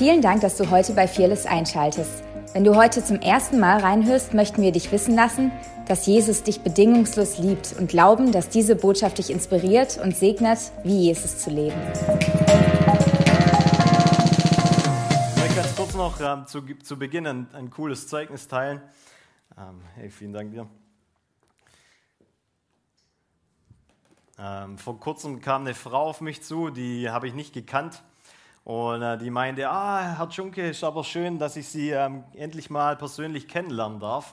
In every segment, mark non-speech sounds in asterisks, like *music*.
Vielen Dank, dass du heute bei Fearless einschaltest. Wenn du heute zum ersten Mal reinhörst, möchten wir dich wissen lassen, dass Jesus dich bedingungslos liebt und glauben, dass diese Botschaft dich inspiriert und segnet, wie Jesus zu leben. Ich ganz kurz noch ähm, zu, zu Beginn ein, ein, cooles Zeugnis teilen. Ähm, hey, vielen Dank dir. Ähm, vor kurzem kam eine Frau auf mich zu, die habe ich nicht gekannt. Und äh, die meinte, ah, Herr Junke, ist aber schön, dass ich Sie ähm, endlich mal persönlich kennenlernen darf.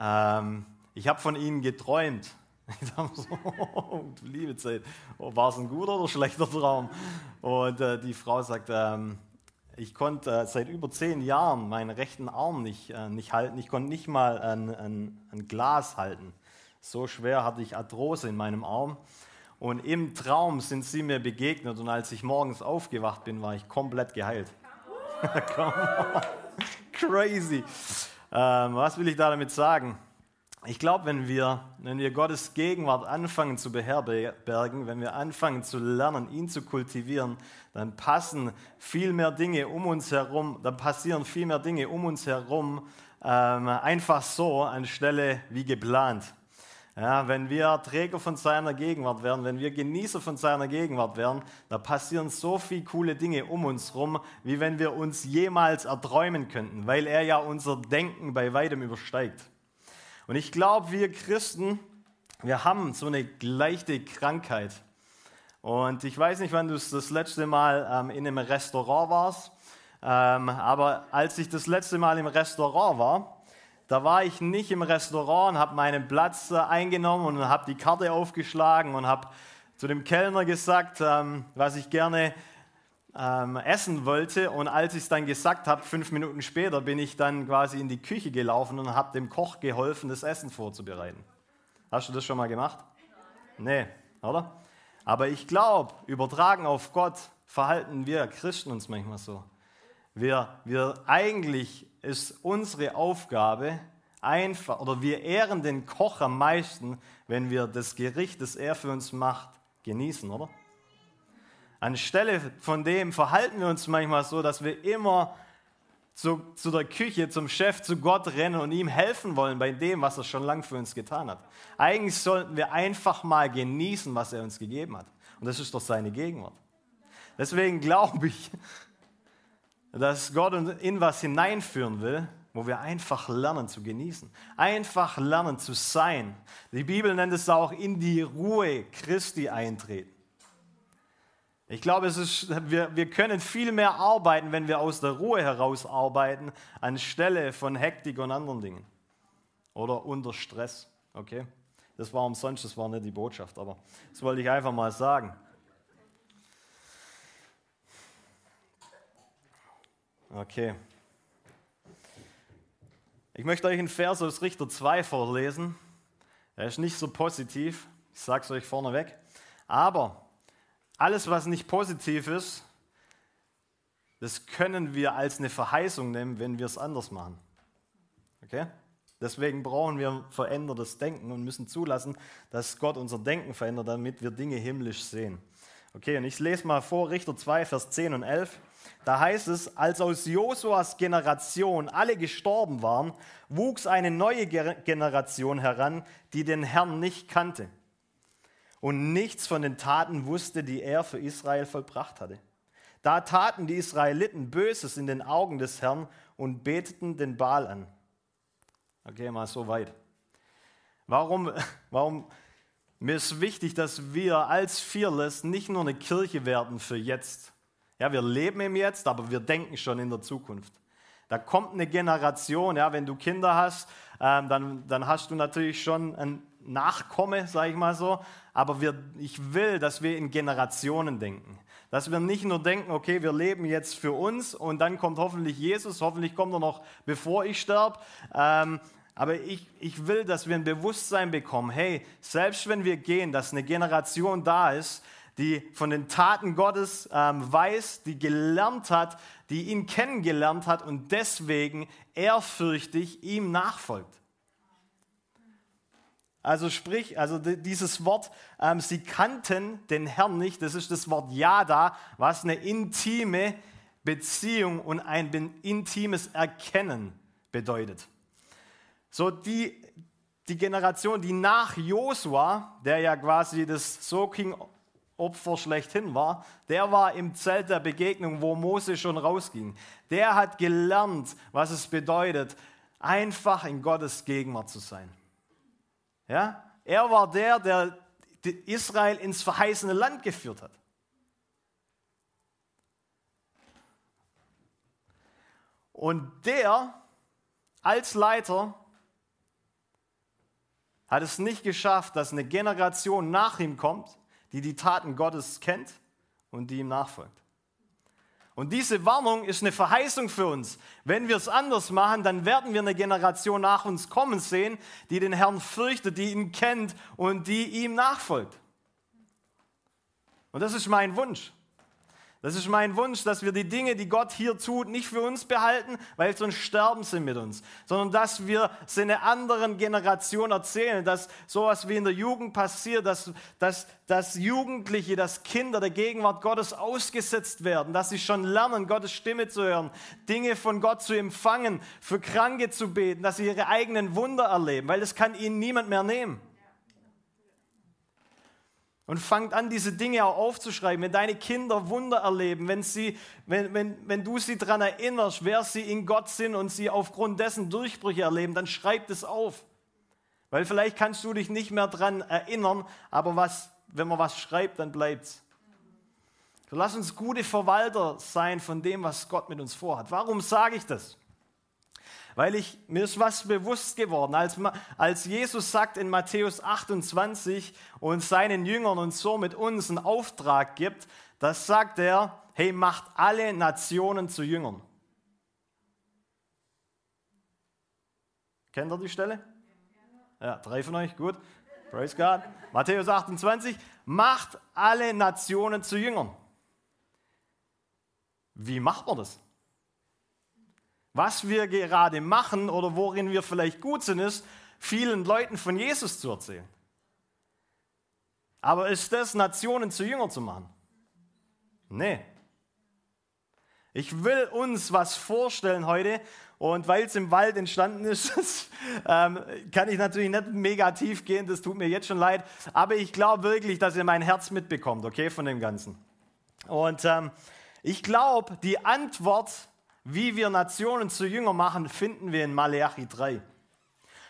Ähm, ich habe von Ihnen geträumt. *laughs* Ich dachte so, oh, *laughs* liebe Zeit, oh, war es ein guter oder schlechter Traum? Und äh, die Frau sagt, ähm, ich konnte äh, seit über zehn Jahren meinen rechten Arm nicht, äh, nicht halten. Ich konnte nicht mal ein, ein, ein Glas halten. So schwer hatte ich Arthrose in meinem Arm. Und im Traum sind sie mir begegnet und als ich morgens aufgewacht bin, war ich komplett geheilt. *laughs* Crazy. Ähm, was will ich da damit sagen? Ich glaube, wenn wir, wenn wir Gottes Gegenwart anfangen zu beherbergen, wenn wir anfangen zu lernen, ihn zu kultivieren, dann passen viel mehr Dinge um uns herum, dann passieren viel mehr Dinge um uns herum ähm, einfach so anstelle wie geplant. Ja, wenn wir Träger von seiner Gegenwart werden, wenn wir Genießer von seiner Gegenwart werden, da passieren so viele coole Dinge um uns rum, wie wenn wir uns jemals erträumen könnten, weil er ja unser Denken bei weitem übersteigt. Und ich glaube, wir Christen, wir haben so eine leichte Krankheit. Und ich weiß nicht, wann du das letzte Mal ähm, in einem Restaurant warst, ähm, aber als ich das letzte Mal im Restaurant war, da war ich nicht im Restaurant, habe meinen Platz äh, eingenommen und habe die Karte aufgeschlagen und habe zu dem Kellner gesagt, ähm, was ich gerne ähm, essen wollte. Und als ich es dann gesagt habe, fünf Minuten später, bin ich dann quasi in die Küche gelaufen und habe dem Koch geholfen, das Essen vorzubereiten. Hast du das schon mal gemacht? Nee, oder? Aber ich glaube, übertragen auf Gott verhalten wir Christen uns manchmal so. Wir, wir eigentlich ist unsere Aufgabe einfach, oder wir ehren den Koch am meisten, wenn wir das Gericht, das er für uns macht, genießen, oder? Anstelle von dem verhalten wir uns manchmal so, dass wir immer zu, zu der Küche, zum Chef, zu Gott rennen und ihm helfen wollen bei dem, was er schon lange für uns getan hat. Eigentlich sollten wir einfach mal genießen, was er uns gegeben hat. Und das ist doch seine Gegenwart. Deswegen *laughs* glaube ich, dass Gott uns in was hineinführen will, wo wir einfach lernen zu genießen, einfach lernen zu sein. Die Bibel nennt es auch in die Ruhe Christi eintreten. Ich glaube, es ist, wir, wir können viel mehr arbeiten, wenn wir aus der Ruhe heraus arbeiten, anstelle von Hektik und anderen Dingen. Oder unter Stress. Okay? Das war umsonst, das war nicht die Botschaft, aber das wollte ich einfach mal sagen. Okay. Ich möchte euch einen Vers aus Richter 2 vorlesen. Er ist nicht so positiv, ich sage es euch vorneweg. Aber alles, was nicht positiv ist, das können wir als eine Verheißung nehmen, wenn wir es anders machen. Okay? Deswegen brauchen wir verändertes Denken und müssen zulassen, dass Gott unser Denken verändert, damit wir Dinge himmlisch sehen. Okay, und ich lese mal vor, Richter 2, Vers 10 und 11. Da heißt es, als aus Josuas Generation alle gestorben waren, wuchs eine neue Generation heran, die den Herrn nicht kannte und nichts von den Taten wusste, die er für Israel vollbracht hatte. Da taten die Israeliten Böses in den Augen des Herrn und beteten den Baal an. Okay, mal so weit. Warum, *laughs* warum mir ist wichtig, dass wir als Fearless nicht nur eine Kirche werden für jetzt. Ja, wir leben im Jetzt, aber wir denken schon in der Zukunft. Da kommt eine Generation, ja, wenn du Kinder hast, ähm, dann, dann hast du natürlich schon ein Nachkomme, sage ich mal so. Aber wir, ich will, dass wir in Generationen denken. Dass wir nicht nur denken, okay, wir leben jetzt für uns und dann kommt hoffentlich Jesus, hoffentlich kommt er noch, bevor ich sterbe. Ähm, aber ich, ich will, dass wir ein Bewusstsein bekommen, hey, selbst wenn wir gehen, dass eine Generation da ist, die von den Taten Gottes ähm, weiß, die gelernt hat, die ihn kennengelernt hat und deswegen ehrfürchtig ihm nachfolgt. Also sprich, also dieses Wort, ähm, sie kannten den Herrn nicht, das ist das Wort Yada, was eine intime Beziehung und ein intimes Erkennen bedeutet. So die, die Generation, die nach Josua, der ja quasi das Soking-Opfer schlechthin war, der war im Zelt der Begegnung, wo Mose schon rausging. Der hat gelernt, was es bedeutet, einfach in Gottes Gegenwart zu sein. Ja? Er war der, der Israel ins verheißene Land geführt hat. Und der als Leiter hat es nicht geschafft, dass eine Generation nach ihm kommt, die die Taten Gottes kennt und die ihm nachfolgt. Und diese Warnung ist eine Verheißung für uns. Wenn wir es anders machen, dann werden wir eine Generation nach uns kommen sehen, die den Herrn fürchtet, die ihn kennt und die ihm nachfolgt. Und das ist mein Wunsch. Das ist mein Wunsch, dass wir die Dinge, die Gott hier tut, nicht für uns behalten, weil sonst sterben sie mit uns, sondern dass wir sie einer anderen Generation erzählen, dass sowas wie in der Jugend passiert, dass, dass, dass Jugendliche, dass Kinder der Gegenwart Gottes ausgesetzt werden, dass sie schon lernen, Gottes Stimme zu hören, Dinge von Gott zu empfangen, für Kranke zu beten, dass sie ihre eigenen Wunder erleben, weil das kann ihnen niemand mehr nehmen und fangt an, diese Dinge auch aufzuschreiben. Wenn deine Kinder Wunder erleben, wenn, sie, wenn, wenn, wenn du sie daran erinnerst, wer sie in Gott sind und sie aufgrund dessen Durchbrüche erleben, dann schreib es auf. Weil vielleicht kannst du dich nicht mehr daran erinnern, aber was, wenn man was schreibt, dann bleibt es. So lass uns gute Verwalter sein von dem, was Gott mit uns vorhat. Warum sage ich das? Weil ich, mir ist was bewusst geworden, als, als Jesus sagt in Matthäus 28 und seinen Jüngern und somit uns einen Auftrag gibt, das sagt er, hey, macht alle Nationen zu Jüngern. Kennt ihr die Stelle? Ja, drei von euch, gut. Praise God. Matthäus 28, macht alle Nationen zu Jüngern. Wie macht man das? Was wir gerade machen oder worin wir vielleicht gut sind, ist, vielen Leuten von Jesus zu erzählen. Aber ist das, Nationen zu Jünger zu machen? Nee. Ich will uns was vorstellen heute und weil es im Wald entstanden ist, *laughs* ähm, kann ich natürlich nicht mega tief gehen, das tut mir jetzt schon leid, aber ich glaube wirklich, dass ihr mein Herz mitbekommt, okay, von dem Ganzen. Und ähm, ich glaube, die Antwort wie wir Nationen zu Jünger machen, finden wir in Maleachi 3.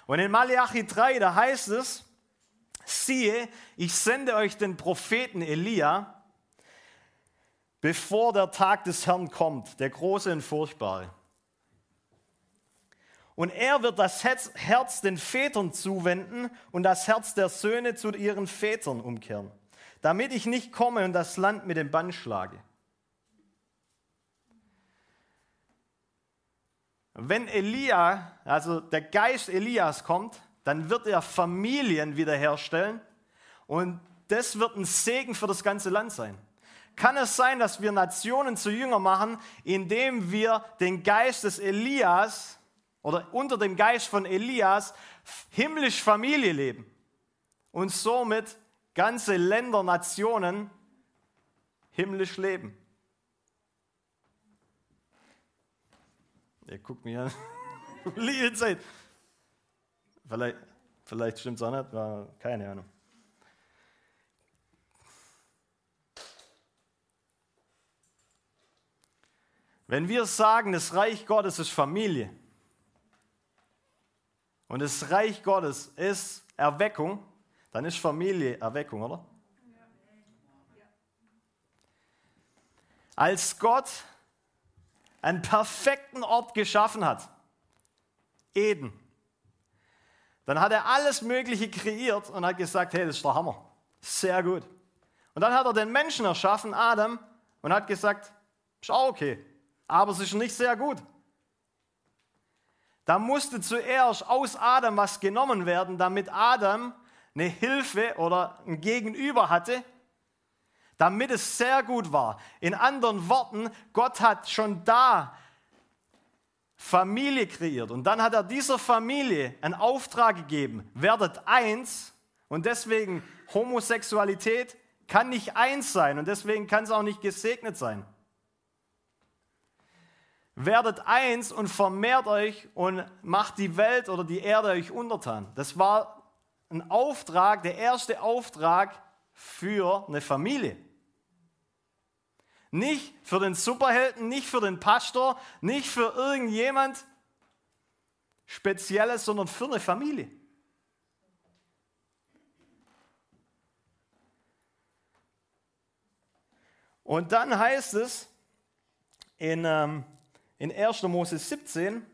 Und in Maleachi 3, da heißt es, siehe, ich sende euch den Propheten Elia, bevor der Tag des Herrn kommt, der große und furchtbare. Und er wird das Herz den Vätern zuwenden und das Herz der Söhne zu ihren Vätern umkehren, damit ich nicht komme und das Land mit dem Bann schlage. Wenn Elia, also der Geist Elias kommt, dann wird er Familien wiederherstellen und das wird ein Segen für das ganze Land sein. Kann es sein, dass wir Nationen zu Jünger machen, indem wir den Geist des Elias oder unter dem Geist von Elias himmlisch Familie leben und somit ganze Länder, Nationen himmlisch leben? Er guckt mich an. *laughs* Liebe Zeit. Vielleicht, vielleicht stimmt es auch nicht, war keine Ahnung. Wenn wir sagen, das Reich Gottes ist Familie und das Reich Gottes ist Erweckung, dann ist Familie Erweckung, oder? Als Gott einen perfekten Ort geschaffen hat, Eden, dann hat er alles Mögliche kreiert und hat gesagt, hey, das ist der Hammer. Sehr gut. Und dann hat er den Menschen erschaffen, Adam, und hat gesagt, ist auch okay, aber es ist nicht sehr gut. Da musste zuerst aus Adam was genommen werden, damit Adam eine Hilfe oder ein Gegenüber hatte, damit es sehr gut war. In anderen Worten, Gott hat schon da Familie kreiert und dann hat er dieser Familie einen Auftrag gegeben, werdet eins und deswegen Homosexualität kann nicht eins sein und deswegen kann es auch nicht gesegnet sein. werdet eins und vermehrt euch und macht die Welt oder die Erde euch untertan. Das war ein Auftrag, der erste Auftrag für eine Familie. Nicht für den Superhelden, nicht für den Pastor, nicht für irgendjemand Spezielles, sondern für eine Familie. Und dann heißt es in, ähm, in 1. Mose 17,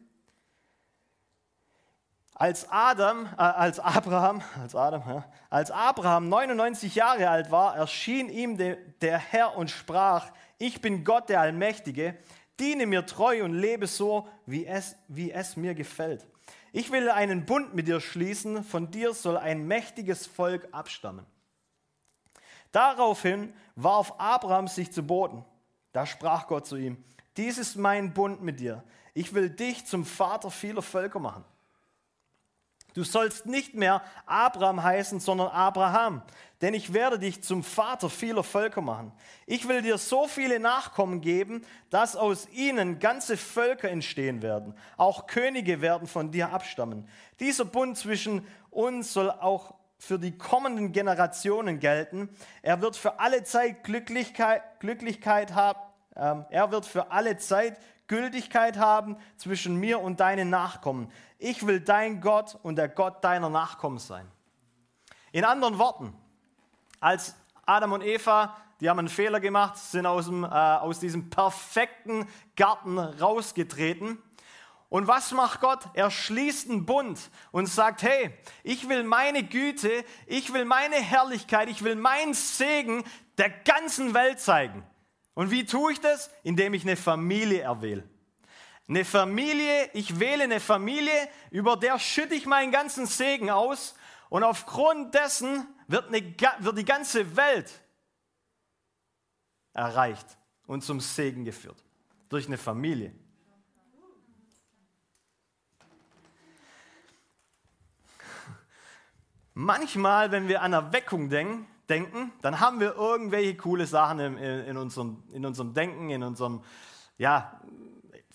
als Adam, äh, als Abraham, *laughs* als Adam, ja, als Abraham 99 Jahre alt war, erschien ihm de, der Herr und sprach: Ich bin Gott der Allmächtige, diene mir treu und lebe so, wie es, wie es mir gefällt. Ich will einen Bund mit dir schließen, von dir soll ein mächtiges Volk abstammen. Daraufhin warf Abraham sich zu Boden. Da sprach Gott zu ihm, dies ist mein Bund mit dir. Ich will dich zum Vater vieler Völker machen. Du sollst nicht mehr Abraham heißen, sondern Abraham, denn ich werde dich zum Vater vieler Völker machen. Ich will dir so viele Nachkommen geben, dass aus ihnen ganze Völker entstehen werden. Auch Könige werden von dir abstammen. Dieser Bund zwischen uns soll auch für die kommenden Generationen gelten. Er wird für alle Zeit Glücklichkeit, Glücklichkeit haben. Ähm, er wird für alle Zeit Gültigkeit haben zwischen mir und deinen Nachkommen. Ich will dein Gott und der Gott deiner Nachkommen sein. In anderen Worten, als Adam und Eva, die haben einen Fehler gemacht, sind aus, dem, äh, aus diesem perfekten Garten rausgetreten und was macht Gott? Er schließt einen Bund und sagt, hey, ich will meine Güte, ich will meine Herrlichkeit, ich will meinen Segen der ganzen Welt zeigen. Und wie tue ich das? Indem ich eine Familie erwähle. Eine Familie, ich wähle eine Familie, über der schütte ich meinen ganzen Segen aus und aufgrund dessen wird, eine, wird die ganze Welt erreicht und zum Segen geführt. Durch eine Familie. Manchmal, wenn wir an Erweckung denken, denken dann haben wir irgendwelche coole Sachen in, in, unserem, in unserem Denken, in unserem, ja,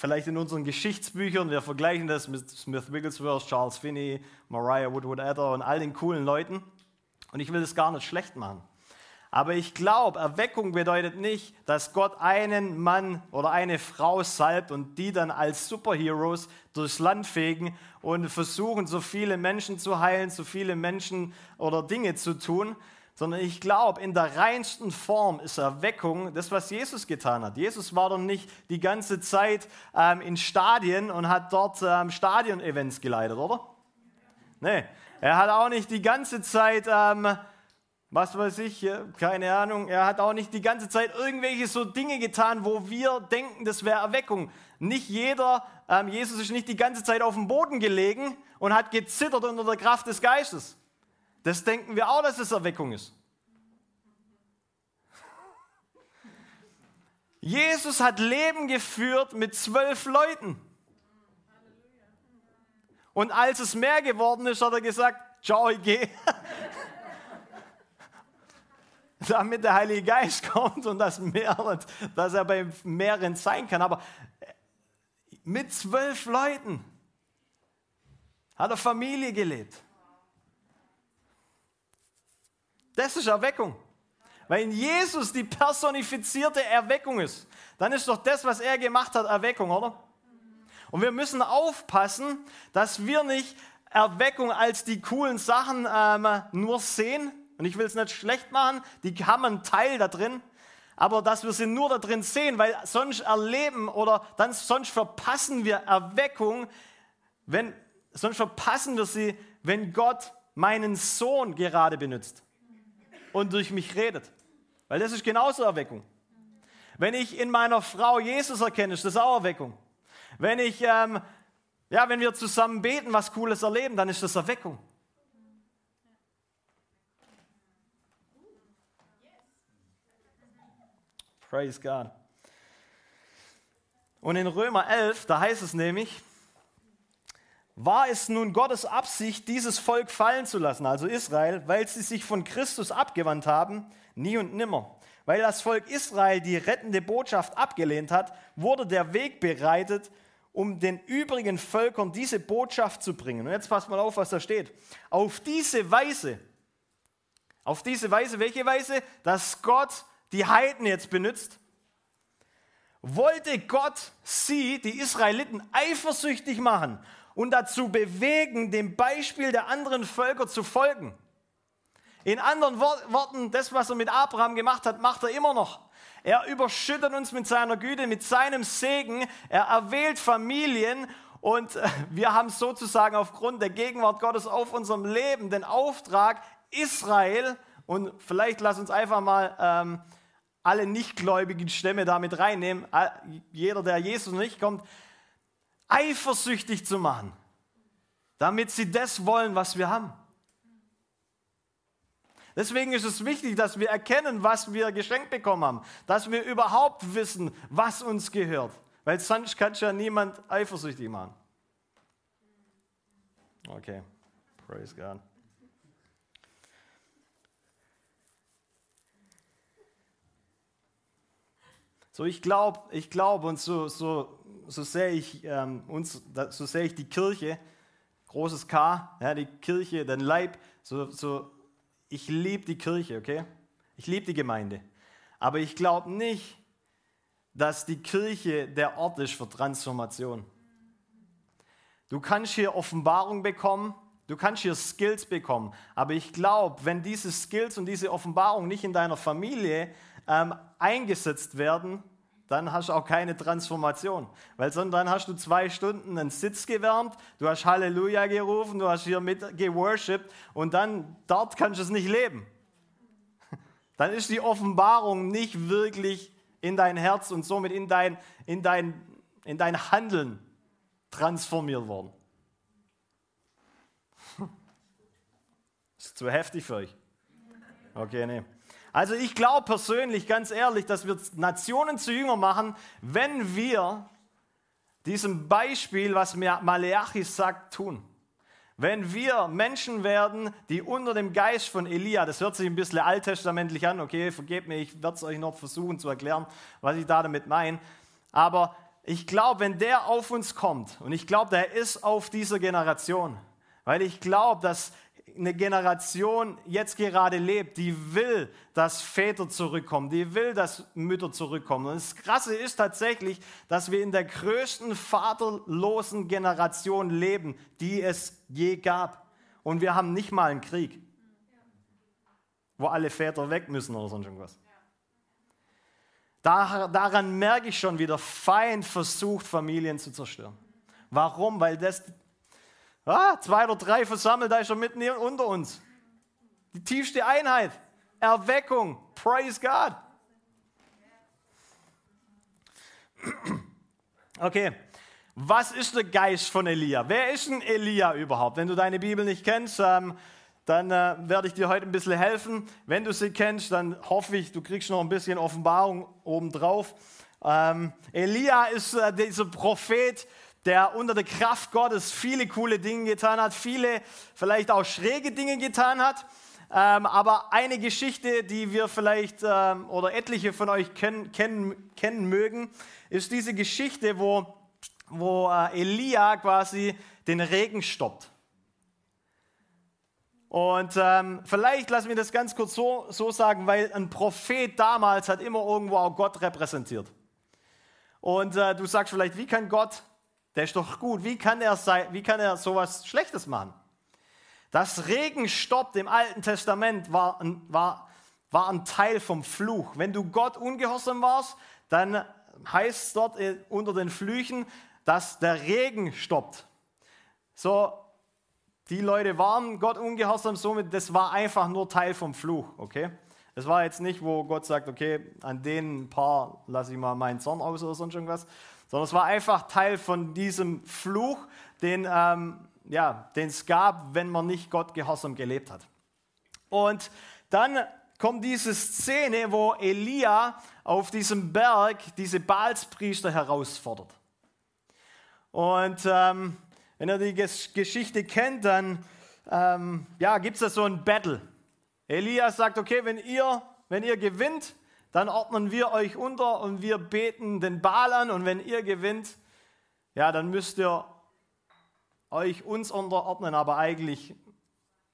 vielleicht in unseren Geschichtsbüchern. Wir vergleichen das mit Smith Wigglesworth, Charles Finney, Mariah Woodward Ether und all den coolen Leuten. Und ich will das gar nicht schlecht machen. Aber ich glaube, Erweckung bedeutet nicht, dass Gott einen Mann oder eine Frau salbt und die dann als Superheroes durchs Land fegen und versuchen, so viele Menschen zu heilen, so viele Menschen oder Dinge zu tun, sondern ich glaube, in der reinsten Form ist Erweckung das, was Jesus getan hat. Jesus war doch nicht die ganze Zeit ähm, in Stadien und hat dort ähm, Stadion-Events geleitet, oder? Nee, er hat auch nicht die ganze Zeit... Ähm, was weiß ich, keine Ahnung, er hat auch nicht die ganze Zeit irgendwelche so Dinge getan, wo wir denken, das wäre Erweckung. Nicht jeder, ähm, Jesus ist nicht die ganze Zeit auf dem Boden gelegen und hat gezittert unter der Kraft des Geistes. Das denken wir auch, dass es Erweckung ist. Jesus hat Leben geführt mit zwölf Leuten. Und als es mehr geworden ist, hat er gesagt, ciao, ich gehe. *laughs* damit der Heilige Geist kommt und das mehr, dass er bei mehreren sein kann. Aber mit zwölf Leuten hat er Familie gelebt. Das ist Erweckung. Weil in Jesus die personifizierte Erweckung ist, dann ist doch das, was er gemacht hat, Erweckung, oder? Und wir müssen aufpassen, dass wir nicht Erweckung als die coolen Sachen ähm, nur sehen, und ich will es nicht schlecht machen, die haben einen Teil da drin, aber dass wir sie nur da drin sehen, weil sonst erleben oder dann sonst verpassen wir Erweckung, wenn, sonst verpassen wir sie, wenn Gott meinen Sohn gerade benutzt und durch mich redet. Weil das ist genauso Erweckung. Wenn ich in meiner Frau Jesus erkenne, ist das auch Erweckung. Wenn ich, ähm, ja, wenn wir zusammen beten, was Cooles erleben, dann ist das Erweckung. Praise God. Und in Römer 11, da heißt es nämlich, war es nun Gottes Absicht, dieses Volk fallen zu lassen, also Israel, weil sie sich von Christus abgewandt haben? Nie und nimmer. weil das Volk Israel die rettende Botschaft abgelehnt hat, wurde der Weg bereitet, um den übrigen Völkern diese Botschaft zu bringen. Und jetzt passt mal auf, was da steht. Auf diese Weise, auf diese Weise, welche Weise? Dass Gott die Heiden jetzt benutzt, wollte Gott sie, die Israeliten, eifersüchtig machen und dazu bewegen, dem Beispiel der anderen Völker zu folgen. In anderen Worten, das, was er mit Abraham gemacht hat, macht er immer noch. Er überschüttet uns mit seiner Güte, mit seinem Segen. Er erwählt Familien und äh, wir haben sozusagen aufgrund der Gegenwart Gottes auf unserem Leben den Auftrag, Israel, und vielleicht lass uns einfach mal ähm, alle nichtgläubigen Stämme damit reinnehmen, jeder, der Jesus nicht kommt, eifersüchtig zu machen, damit sie das wollen, was wir haben. Deswegen ist es wichtig, dass wir erkennen, was wir geschenkt bekommen haben, dass wir überhaupt wissen, was uns gehört, weil sonst kann ja niemand eifersüchtig machen. Okay, praise God. So, ich glaube, ich glaube und so, so, so sehe ich ähm, uns, so sehe ich die Kirche, großes K, ja, die Kirche, den Leib, so, so ich liebe die Kirche, okay? Ich liebe die Gemeinde. Aber ich glaube nicht, dass die Kirche der Ort ist für Transformation. Du kannst hier Offenbarung bekommen, du kannst hier Skills bekommen, aber ich glaube, wenn diese Skills und diese Offenbarung nicht in deiner Familie ähm, eingesetzt werden, dann hast du auch keine Transformation. Weil sonst dann hast du zwei Stunden einen Sitz gewärmt, du hast Halleluja gerufen, du hast hier mit geworshipped und dann dort kannst du es nicht leben. *laughs* Dann ist die Offenbarung nicht wirklich in dein Herz und somit in dein, in dein, in dein Handeln transformiert worden. *laughs* Ist zu heftig für euch? Okay, nee. Also ich glaube persönlich, ganz ehrlich, dass wir Nationen zu Jünger machen, wenn wir diesem Beispiel, was Maleachi sagt, tun. Wenn wir Menschen werden, die unter dem Geist von Elia, das hört sich ein bisschen alttestamentlich an, okay, vergebt mir, ich werde es euch noch versuchen zu erklären, was ich da damit meine. Aber ich glaube, wenn der auf uns kommt, und ich glaube, der ist auf dieser Generation, weil ich glaube, dass eine Generation jetzt gerade lebt, die will, dass Väter zurückkommen, die will, dass Mütter zurückkommen. Und das Krasse ist tatsächlich, dass wir in der größten vaterlosen Generation leben, die es je gab. Und wir haben nicht mal einen Krieg, wo alle Väter weg müssen oder sonst irgendwas. daran merke ich schon, wie der Feind versucht, Familien zu zerstören. Warum? Weil das Ah, zwei oder drei versammelt, da ist er mitten unter uns. Die tiefste Einheit. Erweckung. Praise God. Okay, was ist der Geist von Elia? Wer ist ein Elia überhaupt? Wenn du deine Bibel nicht kennst, ähm, dann äh, werde ich dir heute ein bisschen helfen. Wenn du sie kennst, dann hoffe ich, du kriegst noch ein bisschen Offenbarung obendrauf. Ähm, Elia ist äh, dieser Prophet, der unter der Kraft Gottes viele coole Dinge getan hat, viele vielleicht auch schräge Dinge getan hat. Ähm, aber eine Geschichte, die wir vielleicht ähm, oder etliche von euch kennen, kennen, kennen mögen, ist diese Geschichte, wo, wo äh, Elia quasi den Regen stoppt. Und ähm, vielleicht lassen wir das ganz kurz so, so sagen, weil ein Prophet damals hat immer irgendwo auch Gott repräsentiert. Und äh, du sagst vielleicht, wie kann Gott der ist doch gut. Wie kann er, wie kann er sowas Schlechtes machen? Das Regen stoppt im Alten Testament war ein, war, war ein Teil vom Fluch. Wenn du Gott ungehorsam warst, dann heißt es dort äh, unter den Flüchen, dass der Regen stoppt. So, die Leute waren Gott ungehorsam, somit, das war einfach nur Teil vom Fluch, okay? Es war jetzt nicht, wo Gott sagt, okay, an den paar lasse ich mal meinen Zorn aus oder sonst irgendwas, sondern es war einfach Teil von diesem Fluch, den ähm, ja, es gab, wenn man nicht Gott gehorsam gelebt hat. Und dann kommt diese Szene, wo Elia auf diesem Berg diese Baalspriester herausfordert. Und ähm, wenn ihr die Geschichte kennt, dann ähm, ja, gibt es da so ein Battle. Elia sagt, okay, wenn ihr, wenn ihr gewinnt, dann ordnen wir euch unter und wir beten den Baal an und wenn ihr gewinnt, ja, dann müsst ihr euch uns unterordnen, aber eigentlich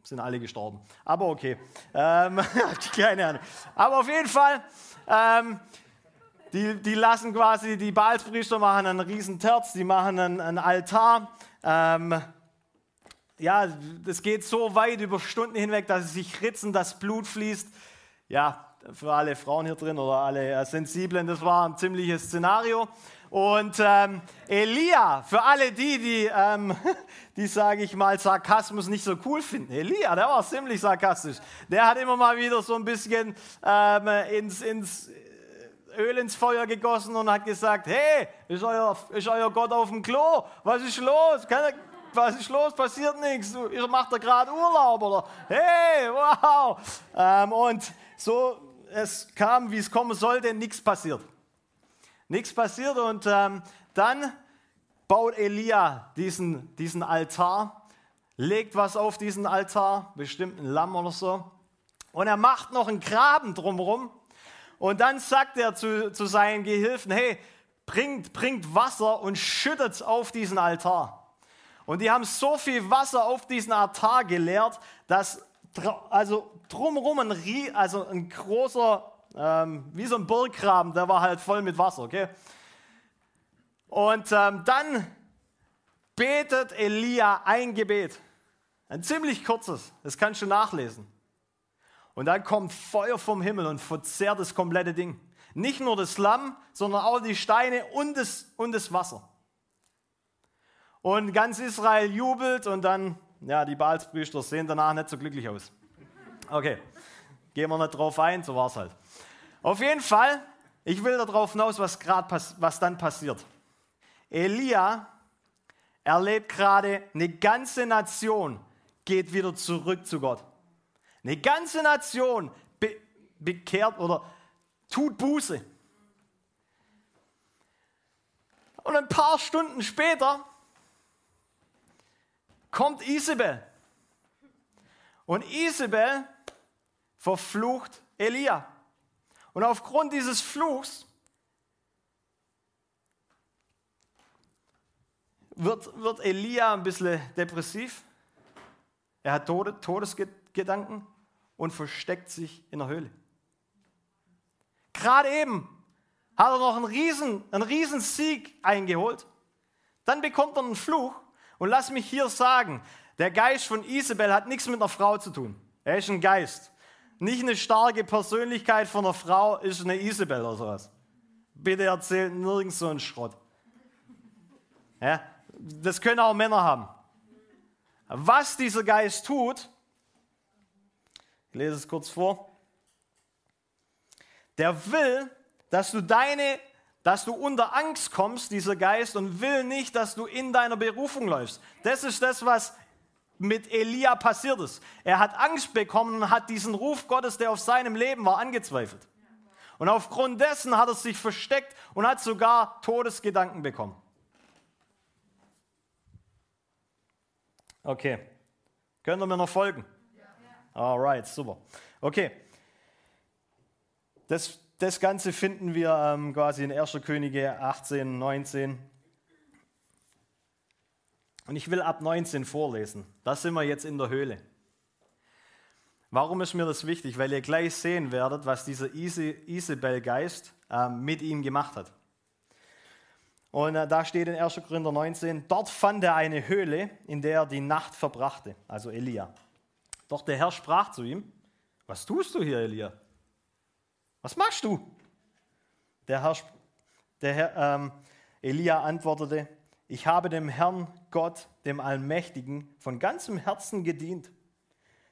sind alle gestorben. Aber okay, ähm, *laughs* keine Ahnung. Aber auf jeden Fall, ähm, die, die lassen quasi, die Baalspriester machen einen riesen Terz, die machen einen, einen Altar. Ähm, ja, das geht so weit über Stunden hinweg, dass sie sich ritzen, dass Blut fließt. Ja, für alle Frauen hier drin oder alle äh, Sensiblen, das war ein ziemliches Szenario. Und ähm, Elia, für alle die, die, ähm, *laughs* die sage ich mal, Sarkasmus nicht so cool finden. Elia, der war ziemlich sarkastisch. Der hat immer mal wieder so ein bisschen ähm, ins, ins Öl ins Feuer gegossen und hat gesagt, hey, ist euer, ist euer Gott auf dem Klo? Was ist los? Kann, was ist los? Passiert nichts. Ihr macht da gerade Urlaub oder hey, wow. Ähm, und so, es kam, wie es kommen sollte, nichts passiert. Nichts passiert und ähm, dann baut Elia diesen, diesen Altar, legt was auf diesen Altar, bestimmt ein Lamm oder so. Und er macht noch einen Graben drumherum. Und dann sagt er zu, zu seinen Gehilfen, hey, bringt, bringt Wasser und schüttet es auf diesen Altar. Und die haben so viel Wasser auf diesen Altar geleert, dass also drumherum ein, also ein großer, ähm, wie so ein Burggraben, der war halt voll mit Wasser, okay? Und ähm, dann betet Elia ein Gebet. Ein ziemlich kurzes, das kannst du nachlesen. Und dann kommt Feuer vom Himmel und verzehrt das komplette Ding. Nicht nur das Lamm, sondern auch die Steine und das, und das Wasser. Und ganz Israel jubelt und dann, ja, die Baalspriester sehen danach nicht so glücklich aus. Okay, gehen wir nicht drauf ein, so war es halt. Auf jeden Fall, ich will darauf hinaus, was, grad, was dann passiert. Elia erlebt gerade, eine ganze Nation geht wieder zurück zu Gott. Eine ganze Nation be bekehrt oder tut Buße. Und ein paar Stunden später kommt Isabel. Und Isabel verflucht Elia. Und aufgrund dieses Fluchs wird, wird Elia ein bisschen depressiv. Er hat Tode, Todesgedanken und versteckt sich in der Höhle. Gerade eben hat er noch einen riesen, einen riesen Sieg eingeholt. Dann bekommt er einen Fluch und lass mich hier sagen, der Geist von Isabel hat nichts mit einer Frau zu tun. Er ist ein Geist. Nicht eine starke Persönlichkeit von einer Frau ist eine Isabel oder sowas. Bitte erzählt nirgends so einen Schrott. Ja, das können auch Männer haben. Was dieser Geist tut, ich lese es kurz vor, der will, dass du deine dass du unter Angst kommst, dieser Geist, und will nicht, dass du in deiner Berufung läufst. Das ist das, was mit Elia passiert ist. Er hat Angst bekommen und hat diesen Ruf Gottes, der auf seinem Leben war, angezweifelt. Und aufgrund dessen hat er sich versteckt und hat sogar Todesgedanken bekommen. Okay. Können wir mir noch folgen? Alright, super. Okay. Das das Ganze finden wir ähm, quasi in 1. Könige 18, 19. Und ich will ab 19 vorlesen. Da sind wir jetzt in der Höhle. Warum ist mir das wichtig? Weil ihr gleich sehen werdet, was dieser Isabel-Geist äh, mit ihm gemacht hat. Und äh, da steht in 1. Korinther 19, dort fand er eine Höhle, in der er die Nacht verbrachte, also Elia. Doch der Herr sprach zu ihm, was tust du hier, Elia? Was machst du? Der Herr, der Herr ähm, Elia antwortete, ich habe dem Herrn Gott, dem Allmächtigen, von ganzem Herzen gedient.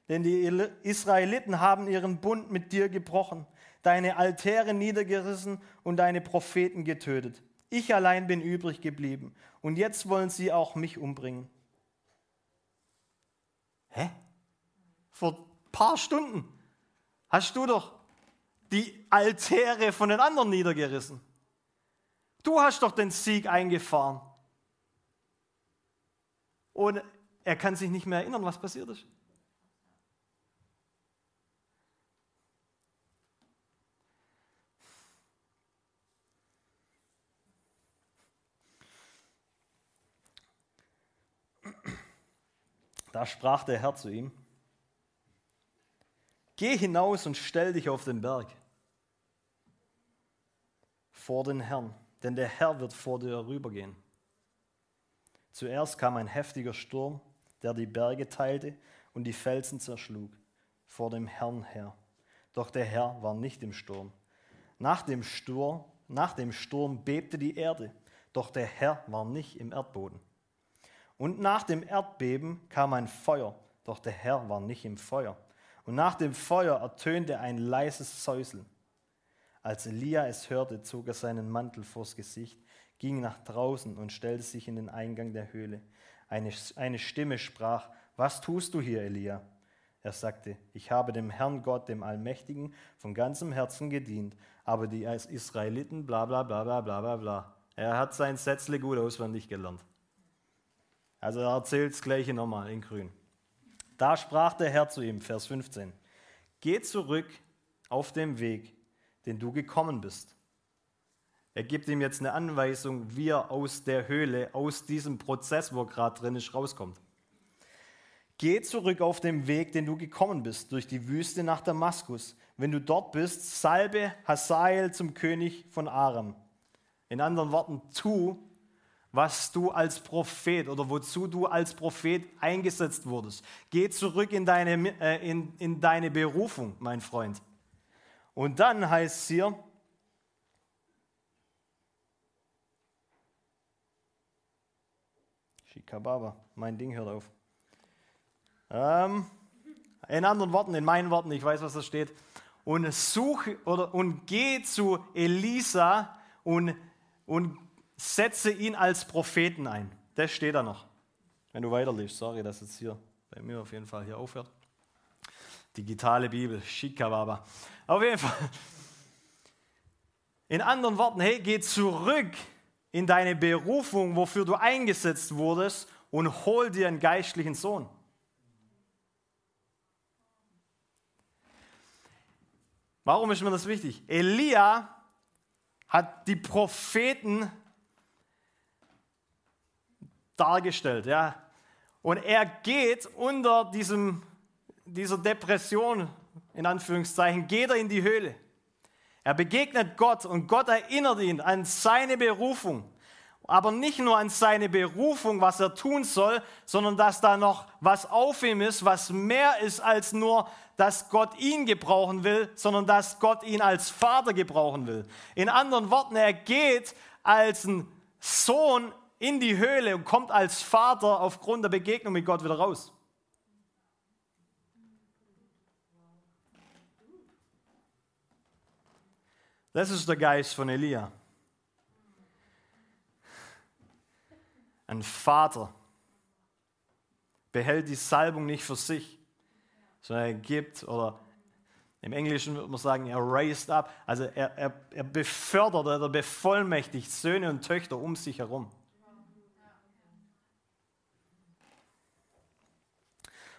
Denn die Israeliten haben ihren Bund mit dir gebrochen, deine Altäre niedergerissen und deine Propheten getötet. Ich allein bin übrig geblieben und jetzt wollen sie auch mich umbringen. Hä? Vor ein paar Stunden hast du doch die Altäre von den anderen niedergerissen. Du hast doch den Sieg eingefahren und er kann sich nicht mehr erinnern, was passiert ist. Da sprach der Herr zu ihm, Geh hinaus und stell dich auf den Berg vor den Herrn, denn der Herr wird vor dir rübergehen. Zuerst kam ein heftiger Sturm, der die Berge teilte und die Felsen zerschlug, vor dem Herrn her. Doch der Herr war nicht im Sturm. Nach dem Sturm, nach dem Sturm bebte die Erde, doch der Herr war nicht im Erdboden. Und nach dem Erdbeben kam ein Feuer, doch der Herr war nicht im Feuer. Und nach dem Feuer ertönte ein leises Säuseln. Als Elia es hörte, zog er seinen Mantel vors Gesicht, ging nach draußen und stellte sich in den Eingang der Höhle. Eine, eine Stimme sprach, was tust du hier, Elia? Er sagte, ich habe dem Herrn Gott, dem Allmächtigen, von ganzem Herzen gedient, aber die Israeliten, bla bla bla bla bla bla bla. Er hat sein Sätzle gut auswendig gelernt. Also er erzählt das Gleiche nochmal in grün. Da sprach der Herr zu ihm, Vers 15, Geh zurück auf dem Weg, den du gekommen bist. Er gibt ihm jetzt eine Anweisung, wie er aus der Höhle, aus diesem Prozess, wo er gerade drin ist, rauskommt. Geh zurück auf den Weg, den du gekommen bist, durch die Wüste nach Damaskus. Wenn du dort bist, salbe Hazael zum König von Aram. In anderen Worten, tu, was du als Prophet oder wozu du als Prophet eingesetzt wurdest. Geh zurück in deine, äh, in, in deine Berufung, mein Freund. Und dann heißt es hier, Shikababa, mein Ding hört auf. Ähm, in anderen Worten, in meinen Worten, ich weiß, was da steht. Und suche oder und geh zu Elisa und, und setze ihn als Propheten ein. Das steht da noch. Wenn du weiterliest, sorry, dass es hier bei mir auf jeden Fall hier aufhört. Digitale Bibel, Shikababa. Auf jeden Fall. In anderen Worten, hey, geh zurück in deine Berufung, wofür du eingesetzt wurdest, und hol dir einen geistlichen Sohn. Warum ist mir das wichtig? Elia hat die Propheten dargestellt, ja. Und er geht unter diesem, dieser Depression in Anführungszeichen, geht er in die Höhle. Er begegnet Gott und Gott erinnert ihn an seine Berufung. Aber nicht nur an seine Berufung, was er tun soll, sondern dass da noch was auf ihm ist, was mehr ist als nur, dass Gott ihn gebrauchen will, sondern dass Gott ihn als Vater gebrauchen will. In anderen Worten, er geht als ein Sohn in die Höhle und kommt als Vater aufgrund der Begegnung mit Gott wieder raus. Das ist der Geist von Elia. Ein Vater behält die Salbung nicht für sich, sondern er gibt, oder im Englischen würde man sagen, er raised up, also er, er, er befördert oder bevollmächtigt Söhne und Töchter um sich herum.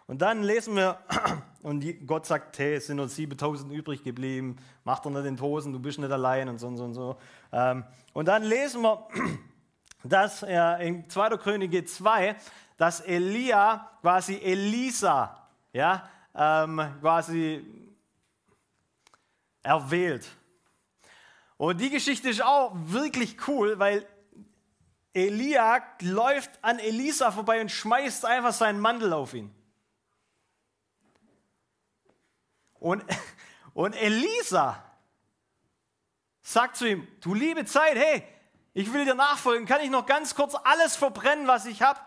Und dann lesen wir, und Gott sagt, hey, es sind nur 7000 übrig geblieben, mach doch nicht den Tosen, du bist nicht allein und so und so und so. Ähm, und dann lesen wir, *clears throat* dass in 2. Könige 2, dass Elia quasi Elisa, ja, ähm, quasi erwählt. Und die Geschichte ist auch wirklich cool, weil Elia läuft an Elisa vorbei und schmeißt einfach seinen Mantel auf ihn. Und, *laughs* und Elisa sagt zu ihm, du liebe Zeit, hey, ich will dir nachfolgen, kann ich noch ganz kurz alles verbrennen, was ich habe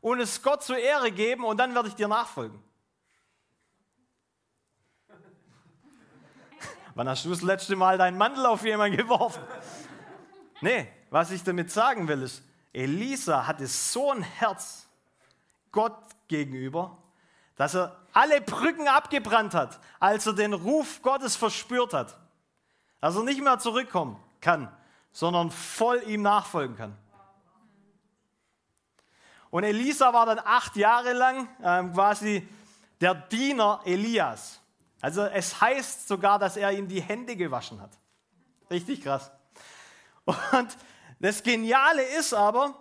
und es Gott zur Ehre geben und dann werde ich dir nachfolgen. *laughs* Wann hast du das letzte Mal deinen Mantel auf jemanden geworfen? *laughs* Nee, was ich damit sagen will, ist, Elisa hatte so ein Herz Gott gegenüber, dass er alle Brücken abgebrannt hat, als er den Ruf Gottes verspürt hat. Dass er nicht mehr zurückkommen kann, sondern voll ihm nachfolgen kann. Und Elisa war dann acht Jahre lang ähm, quasi der Diener Elias. Also es heißt sogar, dass er ihm die Hände gewaschen hat. Richtig krass. Und das Geniale ist aber,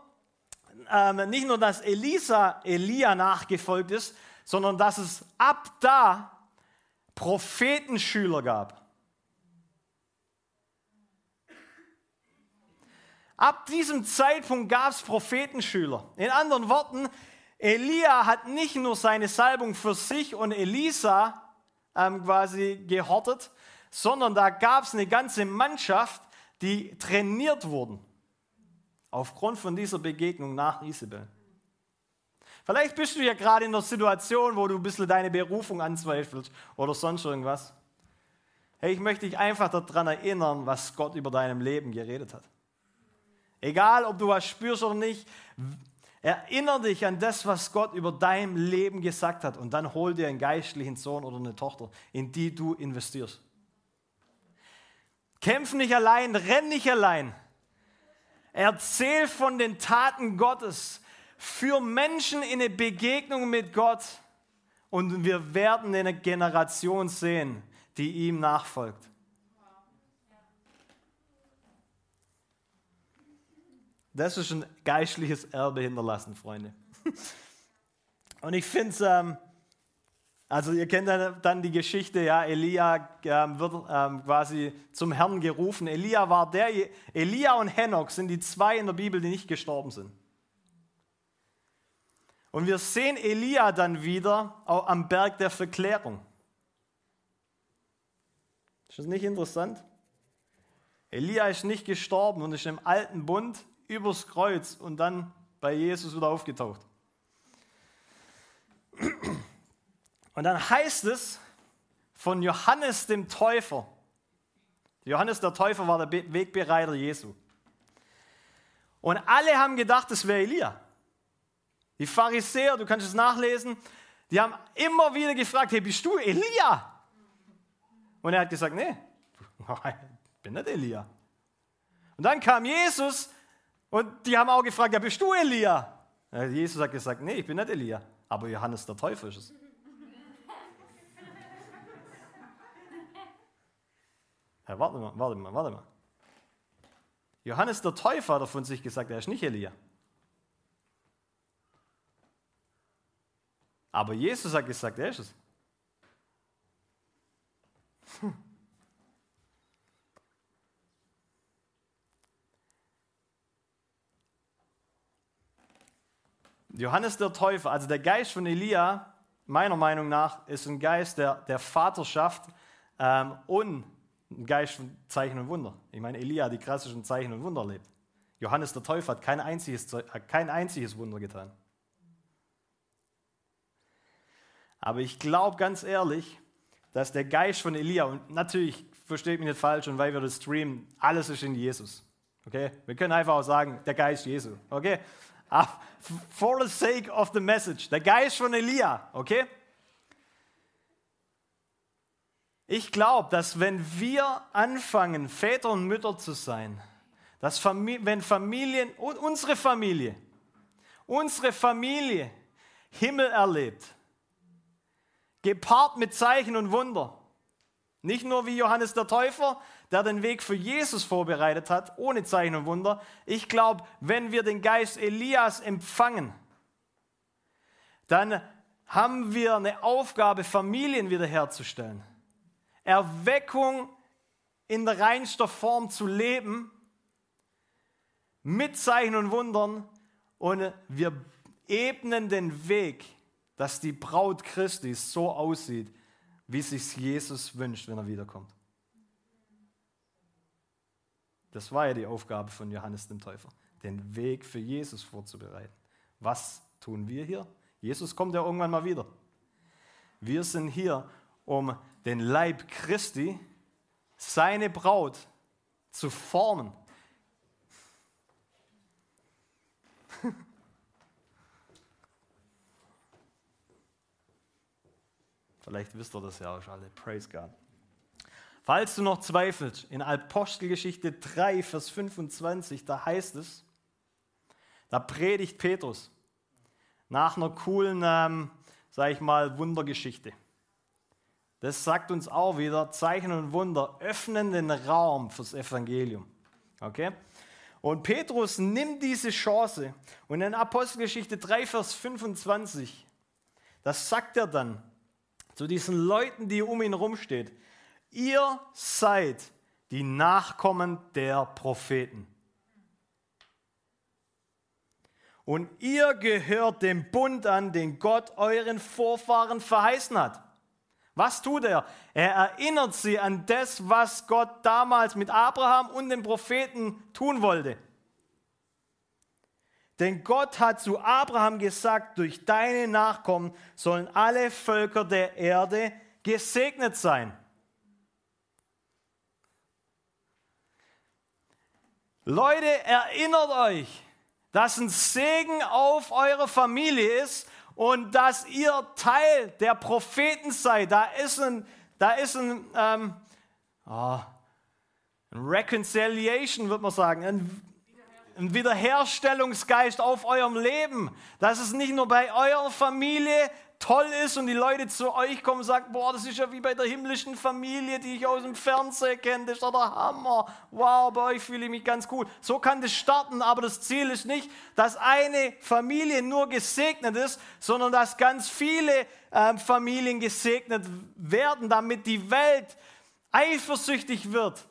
ähm, nicht nur, dass Elisa Elia nachgefolgt ist, sondern dass es ab da Prophetenschüler gab. Ab diesem Zeitpunkt gab es Prophetenschüler. In anderen Worten, Elia hat nicht nur seine Salbung für sich und Elisa ähm, quasi gehortet, sondern da gab es eine ganze Mannschaft, die trainiert wurden. Aufgrund von dieser Begegnung nach Isabel. Vielleicht bist du ja gerade in einer Situation, wo du ein bisschen deine Berufung anzweifelst oder sonst irgendwas. Hey, ich möchte dich einfach daran erinnern, was Gott über deinem Leben geredet hat. Egal, ob du was spürst oder nicht, erinnere dich an das, was Gott über dein Leben gesagt hat und dann hol dir einen geistlichen Sohn oder eine Tochter, in die du investierst. Kämpf nicht allein, renn nicht allein. Erzähl von den Taten Gottes. Für Menschen in eine Begegnung mit Gott. Und wir werden eine Generation sehen, die ihm nachfolgt. Das ist ein geistliches Erbe hinterlassen, Freunde. Und ich finde es, ähm, also ihr kennt dann die Geschichte, ja, Elia ähm, wird ähm, quasi zum Herrn gerufen. Elia war der, Elia und Henoch sind die zwei in der Bibel, die nicht gestorben sind. Und wir sehen Elia dann wieder am Berg der Verklärung. Ist das nicht interessant? Elia ist nicht gestorben und ist im alten Bund übers Kreuz und dann bei Jesus wieder aufgetaucht. Und dann heißt es von Johannes dem Täufer. Johannes der Täufer war der Wegbereiter Jesu. Und alle haben gedacht, es wäre Elia. Die Pharisäer, du kannst es nachlesen, die haben immer wieder gefragt, hey, bist du Elia? Und er hat gesagt, nee, *laughs* ich bin nicht Elia. Und dann kam Jesus und die haben auch gefragt, ja, bist du Elia? Jesus hat gesagt, nee, ich bin nicht Elia, aber Johannes der Täufer ist es. *laughs* Ja, warte mal, warte mal, warte mal. Johannes der Täufer hat von sich gesagt, er ist nicht Elia. Aber Jesus hat gesagt, er ist es. Hm. Johannes der Täufer, also der Geist von Elia, meiner Meinung nach, ist ein Geist der, der Vaterschaft ähm, und ein Geist von Zeichen und Wunder. Ich meine, Elia hat die klassischen Zeichen und Wunder erlebt. Johannes der Täufer hat kein einziges, hat kein einziges Wunder getan. Aber ich glaube ganz ehrlich, dass der Geist von Elia, und natürlich versteht mich nicht falsch, und weil wir das streamen, alles ist in Jesus. Okay? Wir können einfach auch sagen, der Geist Jesu. Okay? For the sake of the message. Der Geist von Elia. Okay? Ich glaube, dass wenn wir anfangen, Väter und Mütter zu sein, dass Famili wenn Familien, unsere Familie, unsere Familie Himmel erlebt, gepaart mit Zeichen und Wunder, nicht nur wie Johannes der Täufer, der den Weg für Jesus vorbereitet hat, ohne Zeichen und Wunder. Ich glaube, wenn wir den Geist Elias empfangen, dann haben wir eine Aufgabe, Familien wiederherzustellen. Erweckung in der reinster Form zu leben, mit Zeichen und Wundern. Und wir ebnen den Weg, dass die Braut Christi so aussieht, wie sich Jesus wünscht, wenn er wiederkommt. Das war ja die Aufgabe von Johannes dem Täufer, den Weg für Jesus vorzubereiten. Was tun wir hier? Jesus kommt ja irgendwann mal wieder. Wir sind hier, um den Leib Christi, seine Braut, zu formen. *laughs* Vielleicht wisst ihr das ja auch alle. Praise God. Falls du noch zweifelst, in Apostelgeschichte 3, Vers 25, da heißt es, da predigt Petrus nach einer coolen, ähm, sag ich mal, Wundergeschichte. Das sagt uns auch wieder, Zeichen und Wunder öffnen den Raum fürs Evangelium. Okay? Und Petrus nimmt diese Chance und in Apostelgeschichte 3, Vers 25, das sagt er dann zu diesen Leuten, die um ihn herumstehen. Ihr seid die Nachkommen der Propheten. Und ihr gehört dem Bund an, den Gott euren Vorfahren verheißen hat. Was tut er? Er erinnert sie an das, was Gott damals mit Abraham und den Propheten tun wollte. Denn Gott hat zu Abraham gesagt, durch deine Nachkommen sollen alle Völker der Erde gesegnet sein. Leute, erinnert euch, dass ein Segen auf eure Familie ist und dass ihr Teil der Propheten seid. Da ist ein, da ist ein, ähm, oh, ein Reconciliation, würde man sagen, ein, ein Wiederherstellungsgeist auf eurem Leben. Dass es nicht nur bei eurer Familie toll ist und die Leute zu euch kommen und sagen, boah, das ist ja wie bei der himmlischen Familie, die ich aus dem Fernsehen kenne, das ist doch der Hammer. Wow, bei euch fühle ich mich ganz gut. So kann das starten, aber das Ziel ist nicht, dass eine Familie nur gesegnet ist, sondern dass ganz viele äh, Familien gesegnet werden, damit die Welt eifersüchtig wird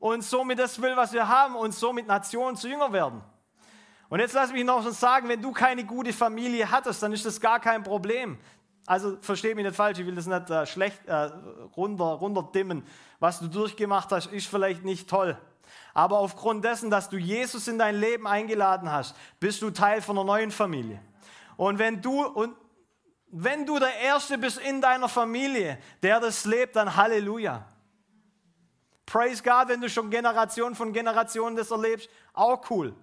und somit das will, was wir haben und somit Nationen zu Jünger werden. Und jetzt lass mich noch sagen, wenn du keine gute Familie hattest, dann ist das gar kein Problem. Also verstehe mich nicht falsch, ich will das nicht äh, schlecht äh, runter, runterdimmen. Was du durchgemacht hast, ist vielleicht nicht toll. Aber aufgrund dessen, dass du Jesus in dein Leben eingeladen hast, bist du Teil von einer neuen Familie. Und wenn du, und wenn du der Erste bist in deiner Familie, der das lebt, dann Halleluja. Praise God, wenn du schon Generation von Generation das erlebst, auch cool.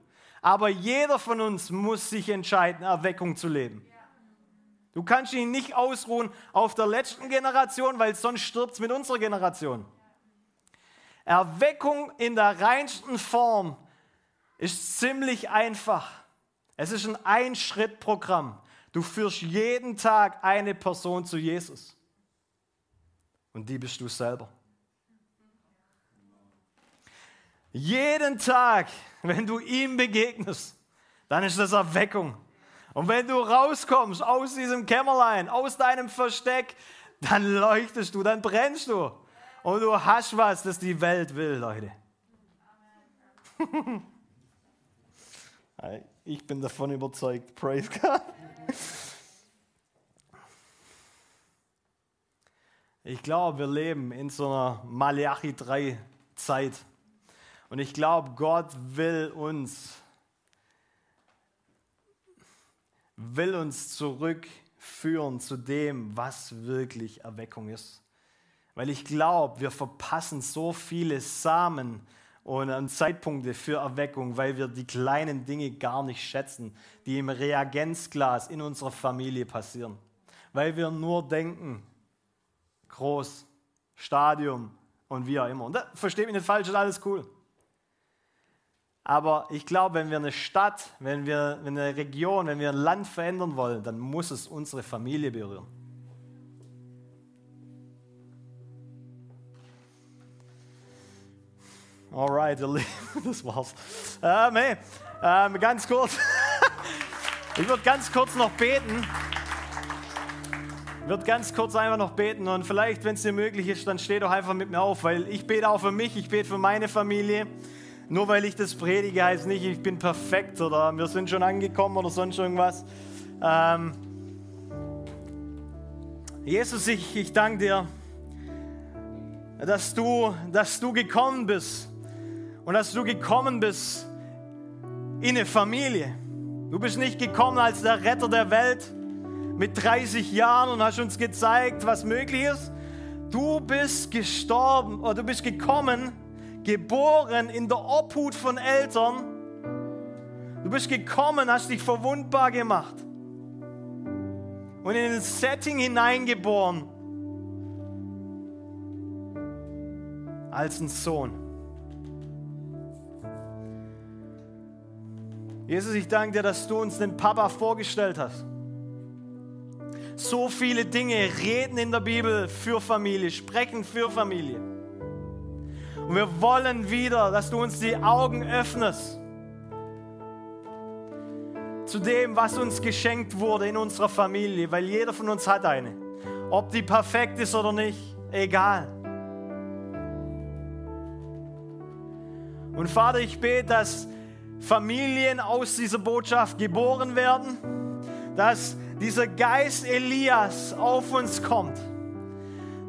Aber jeder von uns muss sich entscheiden, Erweckung zu leben. Du kannst ihn nicht ausruhen auf der letzten Generation, weil sonst stirbt es mit unserer Generation. Erweckung in der reinsten Form ist ziemlich einfach. Es ist ein Ein-Schritt-Programm. Du führst jeden Tag eine Person zu Jesus. Und die bist du selber. Jeden Tag, wenn du ihm begegnest, dann ist das Erweckung. Und wenn du rauskommst aus diesem Kämmerlein, aus deinem Versteck, dann leuchtest du, dann brennst du. Und du hast was, das die Welt will, Leute. *laughs* Ich bin davon überzeugt. Praise God. Ich glaube, wir leben in so einer Malachi 3 Zeit. Und ich glaube, Gott will uns, will uns zurückführen zu dem, was wirklich Erweckung ist. Weil ich glaube, wir verpassen so viele Samen und Zeitpunkte für Erweckung, weil wir die kleinen Dinge gar nicht schätzen, die im Reagenzglas in unserer Familie passieren. Weil wir nur denken, groß, Stadium und wie auch immer. Und das, versteht mich nicht falsch, ist alles cool. Aber ich glaube, wenn wir eine Stadt, wenn wir eine Region, wenn wir ein Land verändern wollen, dann muss es unsere Familie berühren. Alright, *laughs* das war's. Ähm, hey, ähm, ganz kurz. *laughs* ich würde ganz kurz noch beten. Ich würde ganz kurz einfach noch beten und vielleicht, wenn es dir möglich ist, dann steh doch einfach mit mir auf, weil ich bete auch für mich, ich bete für meine Familie. Nur weil ich das predige, heißt nicht, ich bin perfekt oder wir sind schon angekommen oder sonst irgendwas. Ähm, Jesus, ich, ich danke dir, dass du, dass du gekommen bist und dass du gekommen bist in eine Familie. Du bist nicht gekommen als der Retter der Welt mit 30 Jahren und hast uns gezeigt, was möglich ist. Du bist gestorben oder du bist gekommen, geboren in der Obhut von Eltern. Du bist gekommen, hast dich verwundbar gemacht und in ein Setting hineingeboren als ein Sohn. Jesus, ich danke dir, dass du uns den Papa vorgestellt hast. So viele Dinge reden in der Bibel für Familie, sprechen für Familie. Und wir wollen wieder, dass du uns die Augen öffnest zu dem, was uns geschenkt wurde in unserer Familie, weil jeder von uns hat eine. Ob die perfekt ist oder nicht, egal. Und Vater, ich bete, dass Familien aus dieser Botschaft geboren werden, dass dieser Geist Elias auf uns kommt,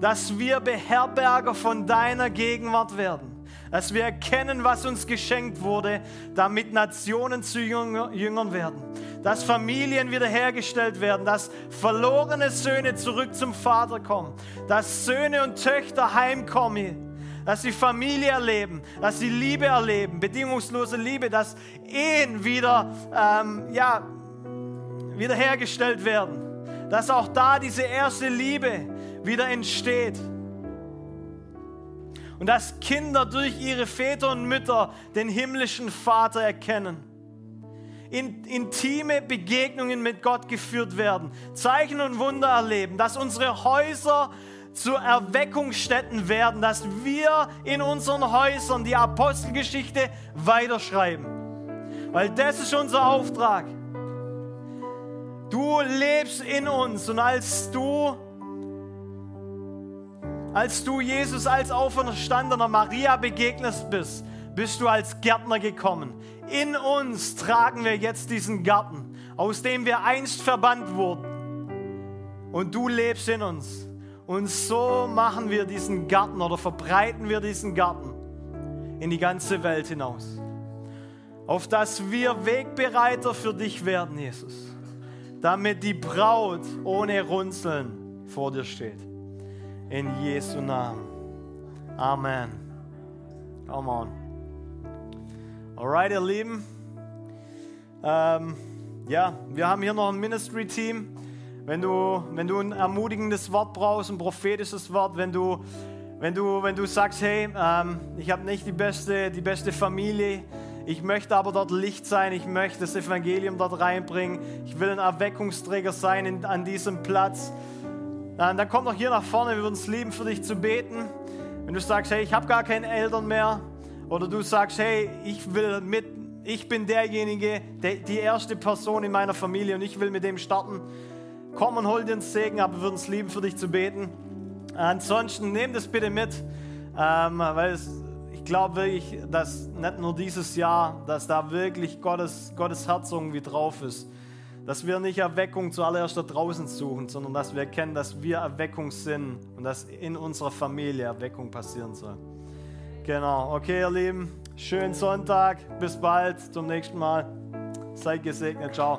dass wir Beherberger von deiner Gegenwart werden. Dass wir erkennen, was uns geschenkt wurde, damit Nationen zu Jüngern werden, dass Familien wiederhergestellt werden, dass verlorene Söhne zurück zum Vater kommen, dass Söhne und Töchter heimkommen, dass sie Familie erleben, dass sie Liebe erleben, bedingungslose Liebe, dass Ehen wieder, ähm, ja, wiederhergestellt werden, dass auch da diese erste Liebe wieder entsteht und dass Kinder durch ihre Väter und Mütter den himmlischen Vater erkennen. In, intime Begegnungen mit Gott geführt werden, Zeichen und Wunder erleben, dass unsere Häuser zu Erweckungsstätten werden, dass wir in unseren Häusern die Apostelgeschichte weiterschreiben. Weil das ist unser Auftrag. Du lebst in uns und als du als du Jesus als auferstandener Maria begegnet bist, bist du als Gärtner gekommen. In uns tragen wir jetzt diesen Garten, aus dem wir einst verbannt wurden. Und du lebst in uns. Und so machen wir diesen Garten oder verbreiten wir diesen Garten in die ganze Welt hinaus. Auf dass wir Wegbereiter für dich werden, Jesus. Damit die Braut ohne Runzeln vor dir steht. In Jesu Namen. Amen. Come on. Alright, ihr Lieben. Ähm, ja, wir haben hier noch ein Ministry-Team. Wenn du, wenn du ein ermutigendes Wort brauchst, ein prophetisches Wort, wenn du, wenn du, wenn du sagst, hey, ähm, ich habe nicht die beste, die beste Familie, ich möchte aber dort Licht sein, ich möchte das Evangelium dort reinbringen, ich will ein Erweckungsträger sein in, an diesem Platz dann komm doch hier nach vorne, wir würden es lieben, für dich zu beten. Wenn du sagst, hey, ich habe gar keine Eltern mehr, oder du sagst, hey, ich will mit, ich bin derjenige, der, die erste Person in meiner Familie und ich will mit dem starten. Komm und hol den Segen aber wir würden es lieben, für dich zu beten. Ansonsten nimm das bitte mit, ähm, weil es, ich glaube wirklich, dass nicht nur dieses Jahr, dass da wirklich Gottes, Gottes Herz irgendwie drauf ist dass wir nicht Erweckung zuallererst da draußen suchen, sondern dass wir erkennen, dass wir Erweckung sind und dass in unserer Familie Erweckung passieren soll. Genau, okay, ihr Lieben, schönen Sonntag, bis bald, zum nächsten Mal. Seid gesegnet, ciao.